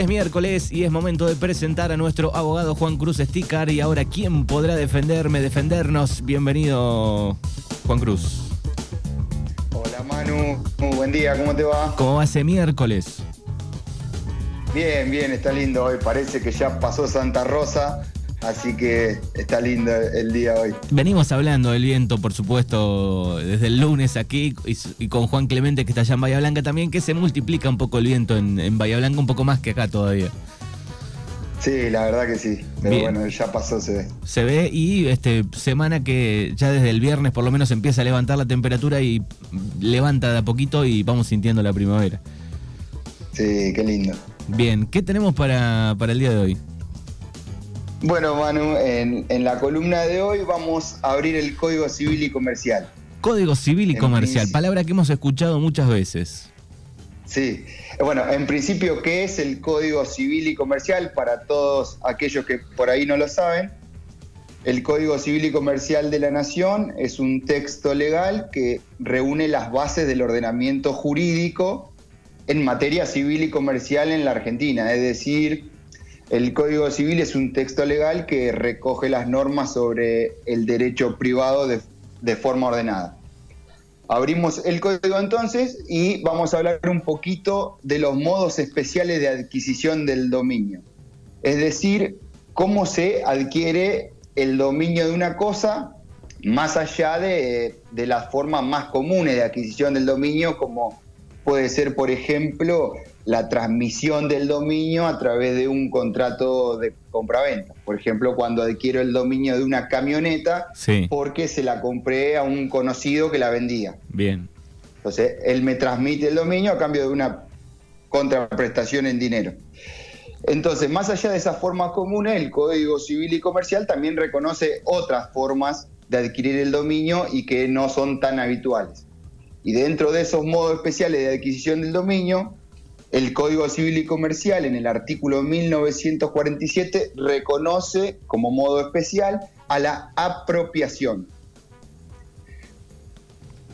Es miércoles y es momento de presentar a nuestro abogado Juan Cruz Sticar. Y ahora, ¿quién podrá defenderme, defendernos? Bienvenido, Juan Cruz. Hola Manu, muy buen día, ¿cómo te va? ¿Cómo va ese miércoles? Bien, bien, está lindo hoy. Parece que ya pasó Santa Rosa, así que está lindo el día hoy. Venimos hablando del viento, por supuesto, desde el lunes aquí y, y con Juan Clemente, que está allá en Bahía Blanca también, que se multiplica un poco el viento en, en Bahía Blanca, un poco más que acá todavía. Sí, la verdad que sí. Pero Bien. bueno, ya pasó, se ve. Se ve y este semana que ya desde el viernes por lo menos empieza a levantar la temperatura y levanta de a poquito y vamos sintiendo la primavera. Sí, qué lindo. Bien, ¿qué tenemos para, para el día de hoy? Bueno, Manu, en, en la columna de hoy vamos a abrir el Código Civil y Comercial. Código Civil y En Comercial, principio. palabra que hemos escuchado muchas veces. Sí, bueno, en principio, ¿qué es el Código Civil y Comercial? Para todos aquellos que por ahí no lo saben, el Código Civil y Comercial de la Nación es un texto legal que reúne las bases del ordenamiento jurídico en materia civil y comercial en la Argentina. Es decir, el Código Civil es un texto legal que recoge las normas sobre el derecho privado de, forma ordenada. Abrimos el código entonces y vamos a hablar un poquito de los modos especiales de adquisición del dominio. Es decir, cómo se adquiere el dominio de una cosa más allá de, de las formas más comunes de adquisición del dominio, como puede ser, por ejemplo, la transmisión del dominio a través de un contrato de compraventa. Por ejemplo, cuando adquiero el dominio de una camioneta Sí, porque se la compré a un conocido que la vendía. bien. Entonces, él me transmite el dominio a cambio de una contraprestación en dinero. Entonces, más allá de esas formas comunes, el Código Civil y Comercial también reconoce otras formas de adquirir el dominio y que no son tan habituales. Y dentro de esos modos especiales de adquisición del dominio, el Código Civil y Comercial en el artículo 1947 reconoce como modo especial a la apropiación.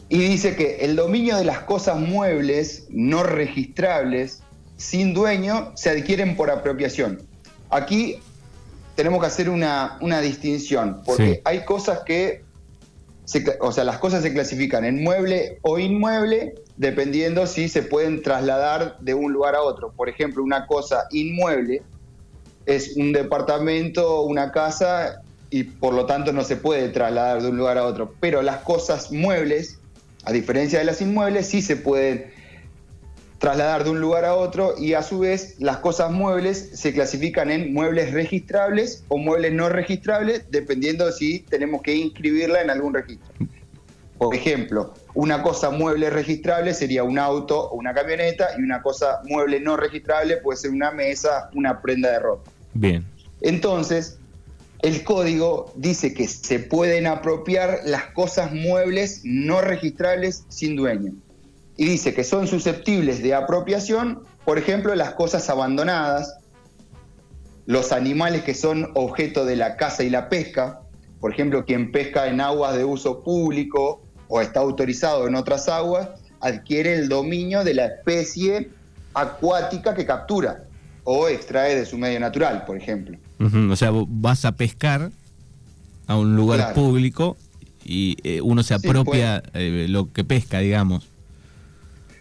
Y dice que el dominio de las cosas muebles no registrables sin dueño se adquieren por apropiación. Aquí tenemos que hacer una, una distinción, porque Sí. hay cosas que, o sea, las cosas se clasifican en mueble o inmueble dependiendo si se pueden trasladar de un lugar a otro. Por ejemplo, una cosa inmueble es un departamento, una casa y por lo tanto no se puede trasladar de un lugar a otro. Pero las cosas muebles, a diferencia de las inmuebles, sí se pueden trasladar de un lugar a otro y a su vez las cosas muebles se clasifican en muebles registrables o muebles no registrables dependiendo si tenemos que inscribirla en algún registro. Por ejemplo, una cosa mueble registrable sería un auto o una camioneta y una cosa mueble no registrable puede ser una mesa, una prenda de ropa. Bien. Entonces, el código dice que se pueden apropiar las cosas muebles no registrables sin dueño. Y dice que son susceptibles de apropiación, por ejemplo, las cosas abandonadas, los animales que son objeto de la caza y la pesca, por ejemplo, quien pesca en aguas de uso público o está autorizado en otras aguas, adquiere el dominio de la especie acuática que captura o extrae de su medio natural, por ejemplo. O sea, vas a pescar a un lugar Claro. público y eh, uno se Sí, apropia eh, lo que pesca, digamos.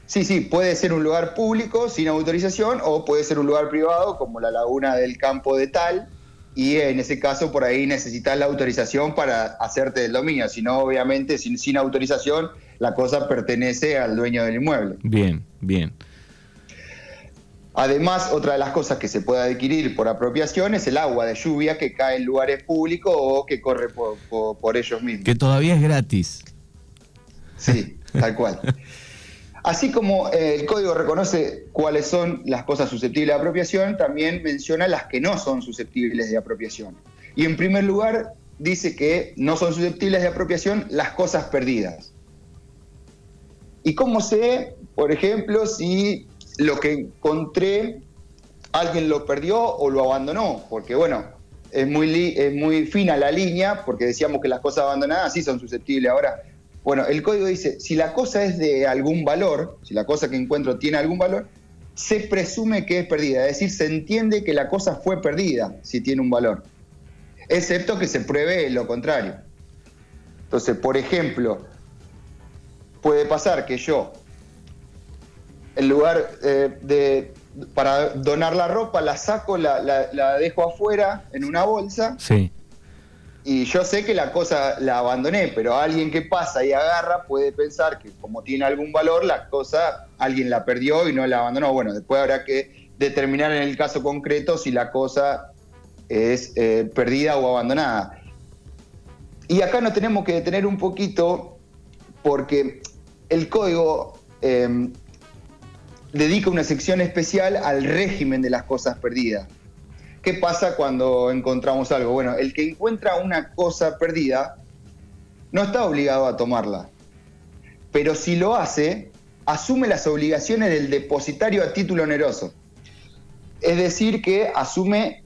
Sí, sí, puede ser un lugar público sin autorización o puede ser un lugar privado como la laguna del campo de tal y en ese caso por ahí necesitas la autorización para hacerte el dominio, si no obviamente sin, sin autorización la cosa pertenece al dueño del inmueble. Bien, bien. Además, otra de las cosas que se puede adquirir por apropiación es el agua de lluvia que cae en lugares públicos o que corre por, por- por ellos mismos. Que todavía es gratis. Sí, tal cual. Así como eh, el código reconoce cuáles son las cosas susceptibles de apropiación, también menciona las que no son susceptibles de apropiación. Y en primer lugar, dice que no son susceptibles de apropiación las cosas perdidas. ¿Y cómo sé, por ejemplo, si lo que encontré alguien lo perdió o lo abandonó? Porque bueno, es muy, es muy fina la línea, porque decíamos que las cosas abandonadas sí son susceptibles. Ahora, bueno, el código dice, si la cosa es de algún valor, si la cosa que encuentro tiene algún valor, se presume que es perdida, es decir, se entiende que la cosa fue perdida si tiene un valor, excepto que se pruebe lo contrario. Entonces, por ejemplo, puede pasar que yo, en lugar eh, de para donar la ropa, la saco, la, la, dejo afuera en una bolsa. Sí. Y yo sé que la cosa la abandoné, pero alguien que pasa y agarra puede pensar que como tiene algún valor, la cosa alguien la perdió y no la abandonó. Bueno, después habrá que determinar en el caso concreto si la cosa es eh, perdida o abandonada. Y acá nos tenemos que detener un poquito porque el código eh, dedica una sección especial al régimen de las cosas perdidas. ¿Qué pasa cuando encontramos algo? Bueno, el que encuentra una cosa perdida no está obligado a tomarla, pero si lo hace, asume las obligaciones del depositario a título oneroso. Es decir, que asume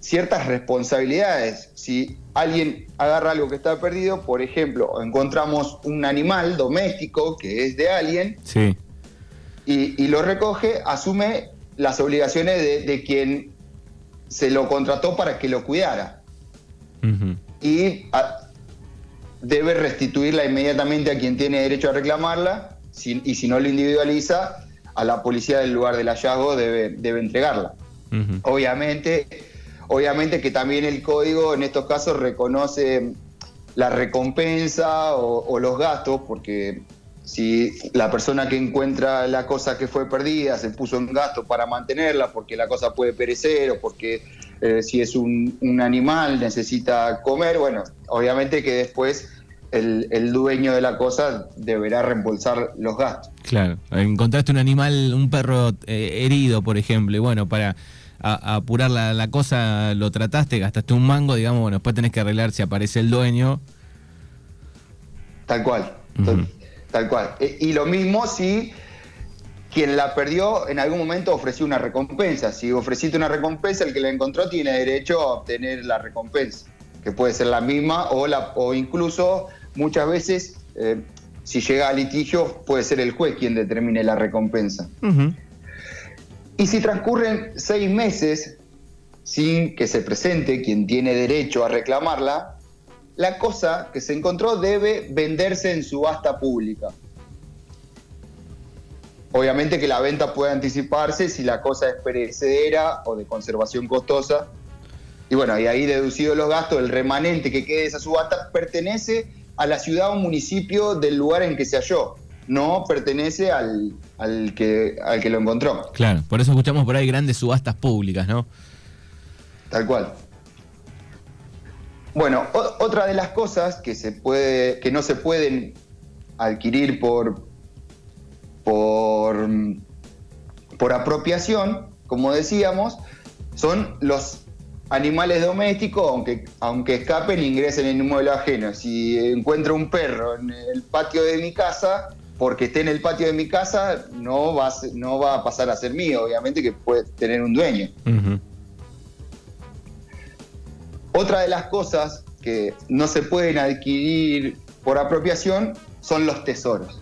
ciertas responsabilidades. Si alguien agarra algo que está perdido, por ejemplo, encontramos un animal doméstico que es de alguien, sí y, lo recoge, asume las obligaciones de, quien se lo contrató para que lo cuidara. Y debe restituirla inmediatamente a quien tiene derecho a reclamarla, y si no lo individualiza, a la policía del lugar del hallazgo debe, debe entregarla. Obviamente, obviamente que también el código en estos casos reconoce la recompensa o los gastos, porque si la persona que encuentra la cosa que fue perdida se puso en gasto para mantenerla porque la cosa puede perecer o porque eh, si es un, animal necesita comer, bueno, obviamente que después el, dueño de la cosa deberá reembolsar los gastos. Claro, encontraste un animal, un perro eh, herido, por ejemplo, y bueno, para apurar la, cosa lo trataste, gastaste un mango, digamos, bueno, después tenés que arreglar si aparece el dueño. Tal cual. Tal cual. E, y lo mismo si quien la perdió en algún momento ofreció una recompensa. Si ofreciste una recompensa, el que la encontró tiene derecho a obtener la recompensa, que puede ser la misma o, la, o incluso muchas veces, eh, si llega a litigio, puede ser el juez quien determine la recompensa. Y si transcurren seis meses sin que se presente quien tiene derecho a reclamarla, la cosa que se encontró debe venderse en subasta pública. Obviamente que la venta puede anticiparse si la cosa es perecedera o de conservación costosa. Y bueno, y ahí deducido los gastos, el remanente que quede de esa subasta pertenece a la ciudad o municipio del lugar en que se halló, no pertenece al, al, que, al que lo encontró. Claro, por eso escuchamos por ahí grandes subastas públicas, ¿no? Tal cual. Bueno, otra de las cosas que, se puede, que no se pueden adquirir por, por, por apropiación, como decíamos, son los animales domésticos, aunque, aunque escapen, ingresen en un mueble ajeno. Si encuentro un perro en el patio de mi casa, porque esté en el patio de mi casa, no va a, no va a pasar a ser mío, obviamente que puede tener un dueño. Otra de las cosas que no se pueden adquirir por apropiación son los tesoros.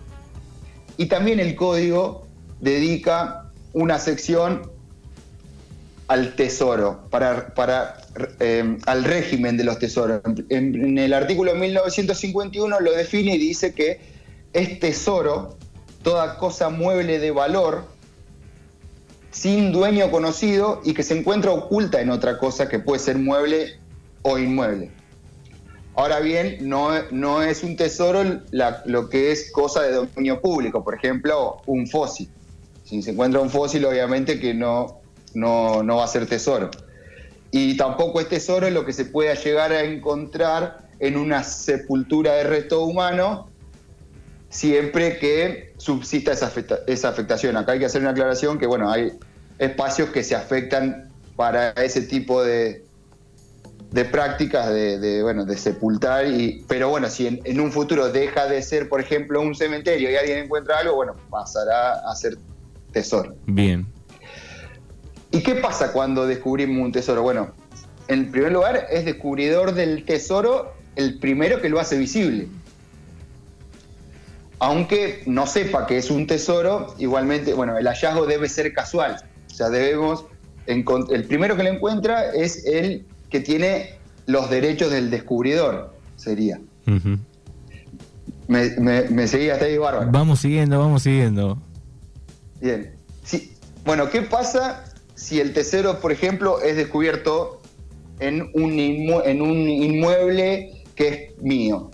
Y también el código dedica una sección al tesoro, para, eh, al régimen de los tesoros. En, en, el artículo 1951 lo define y dice que es tesoro toda cosa mueble de valor sin dueño conocido y que se encuentra oculta en otra cosa que puede ser mueble o inmueble. Ahora bien, no, no es un tesoro lo que es cosa de dominio público, por ejemplo, un fósil. Si se encuentra un fósil, obviamente que no, no, va a ser tesoro. Y tampoco es tesoro lo que se pueda llegar a encontrar en una sepultura de resto humano, siempre que subsista esa, esa afectación. Acá hay que hacer una aclaración que, bueno, hay espacios que se afectan para ese tipo de, de prácticas de, bueno, de sepultar, y, pero bueno, si en, un futuro deja de ser, por ejemplo, un cementerio y alguien encuentra algo, bueno, pasará a ser tesoro. Bien. ¿Y qué pasa cuando descubrimos un tesoro? Bueno, en primer lugar, es descubridor del tesoro el primero que lo hace visible. aunque no sepa que es un tesoro, igualmente, bueno, el hallazgo debe ser casual. O sea, debemos, el primero que lo encuentra es el que tiene los derechos del descubridor, sería. me, me, seguía hasta ahí, bárbaro. Vamos siguiendo, vamos siguiendo. Bien. Sí. Bueno, ¿qué pasa si el tesoro, por ejemplo, es descubierto en un, en un inmueble que es mío?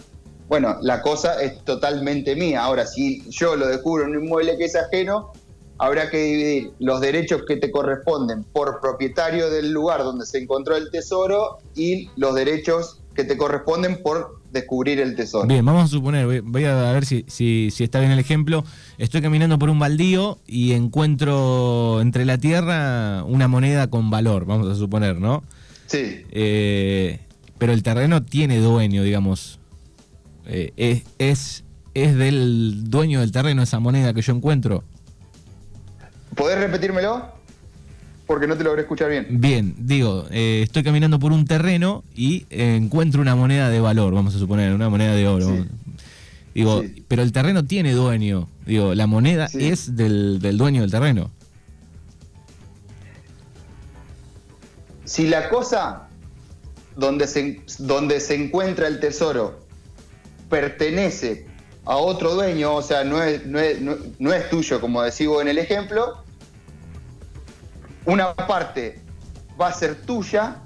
Bueno, la cosa es totalmente mía. Ahora, si yo lo descubro en un inmueble que es ajeno, habrá que dividir los derechos que te corresponden por propietario del lugar donde se encontró el tesoro y los derechos que te corresponden por descubrir el tesoro. Bien, vamos a suponer, voy, a ver si, si, está bien el ejemplo. Estoy caminando por un baldío y encuentro entre la tierra una moneda con valor, vamos a suponer, ¿no? Sí. Eh, pero el terreno tiene dueño, digamos. Eh, es, es, es del dueño del terreno esa moneda que yo encuentro. ¿Podés repetírmelo? Porque no te logré escuchar bien. Bien, digo, eh, estoy caminando por un terreno y encuentro una moneda de valor, vamos a suponer, una moneda de oro. Digo, pero el terreno tiene dueño. Digo, la moneda es del, dueño del terreno. Si la cosa donde se, donde se encuentra el tesoro pertenece a otro dueño, o sea, no es, no es, tuyo, como decimos en el ejemplo, una parte va a ser tuya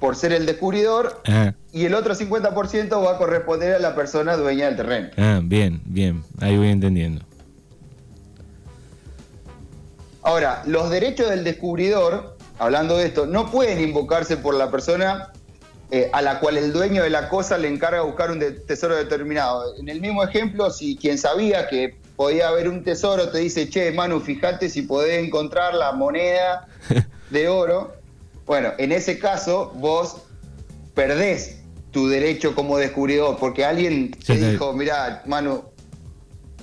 por ser el descubridor ah. y el otro 50% va a corresponder a la persona dueña del terreno. Ah, bien, bien, ahí voy entendiendo. Ahora, los derechos del descubridor, hablando de esto, no pueden invocarse por la persona eh, a la cual el dueño de la cosa le encarga buscar un tesoro determinado. En el mismo ejemplo, si quien sabía que podía haber un tesoro te dice, che, Manu, fíjate si podés encontrar la moneda de oro, bueno, en ese caso vos perdés tu derecho como descubridor, porque alguien te dijo, mira, Manu,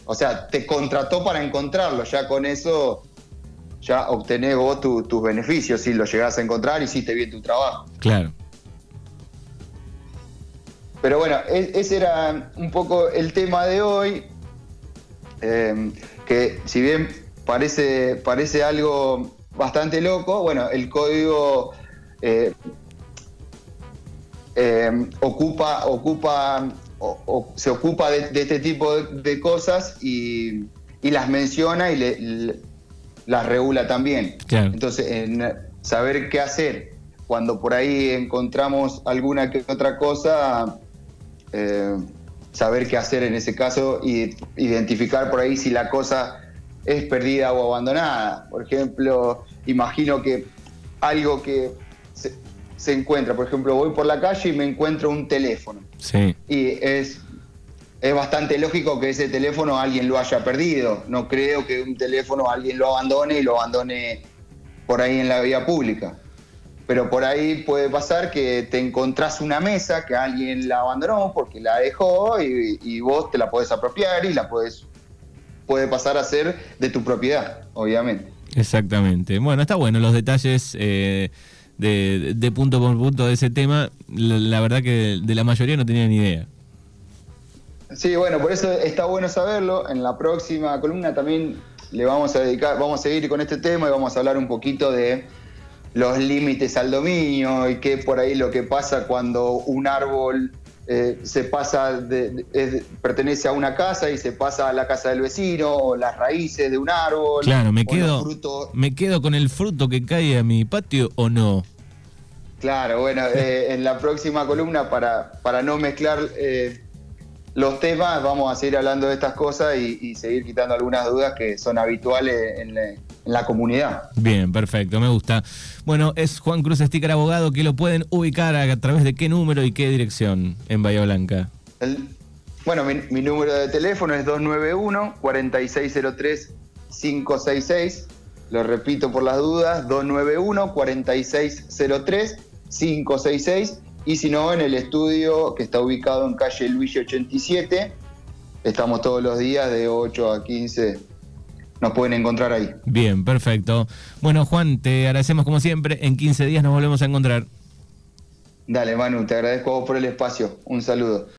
o sea, te contrató para encontrarlo, ya con eso ya obtenés vos tus beneficios si lo llegás a encontrar y hiciste bien tu trabajo. Claro. Pero bueno, e-, ese era un poco el tema de hoy, em, que si bien parece, parece algo bastante loco, bueno, el código eh, em, ocupa, ocupa o, se ocupa de, este tipo de, cosas y, las menciona y las regula también. Entonces, en saber qué hacer cuando por ahí encontramos alguna que otra cosa, eh, saber qué hacer en ese caso y identificar por ahí si la cosa es perdida o abandonada. Por ejemplo, imagino que algo que se, encuentra, por ejemplo, voy por la calle y me encuentro un teléfono. Sí. Y es, es bastante lógico que ese teléfono alguien lo haya perdido. No creo que un teléfono alguien lo abandone y lo abandone por ahí en la vía pública pero por ahí puede pasar que te encontrás una mesa que alguien la abandonó porque la dejó y, vos te la podés apropiar y la podés, puede pasar a ser de tu propiedad, obviamente. Exactamente. Bueno, está bueno los detalles eh, de, punto por punto de ese tema. La, verdad que de la mayoría no tenía ni idea. Sí, bueno, por eso está bueno saberlo. En la próxima columna también le vamos a dedicar, vamos a seguir con este tema y vamos a hablar un poquito de los límites al dominio y qué por ahí lo que pasa cuando un árbol eh, se pasa de, pertenece a una casa y se pasa a la casa del vecino o las raíces de un árbol. Claro, me quedo me quedo con el fruto que cae a mi patio o no. Claro, bueno, eh, en la próxima columna para, para no mezclar eh, los temas, vamos a seguir hablando de estas cosas y, seguir quitando algunas dudas que son habituales en, la comunidad. Bien, perfecto, me gusta. Bueno, es Juan Cruz Sticker Abogado, que lo pueden ubicar a, través de qué número y qué dirección en Bahía Blanca. bueno, mi, número de teléfono es 291-4603-566. Lo repito por las dudas, 291-4603-566 y si no, en el estudio que está ubicado en calle Luigi 87. Estamos todos los días de 8 a 15. Nos pueden encontrar ahí. Bien, perfecto. Bueno, Juan, te agradecemos como siempre. En 15 días nos volvemos a encontrar. Dale, Manu, te agradezco por el espacio. Un saludo.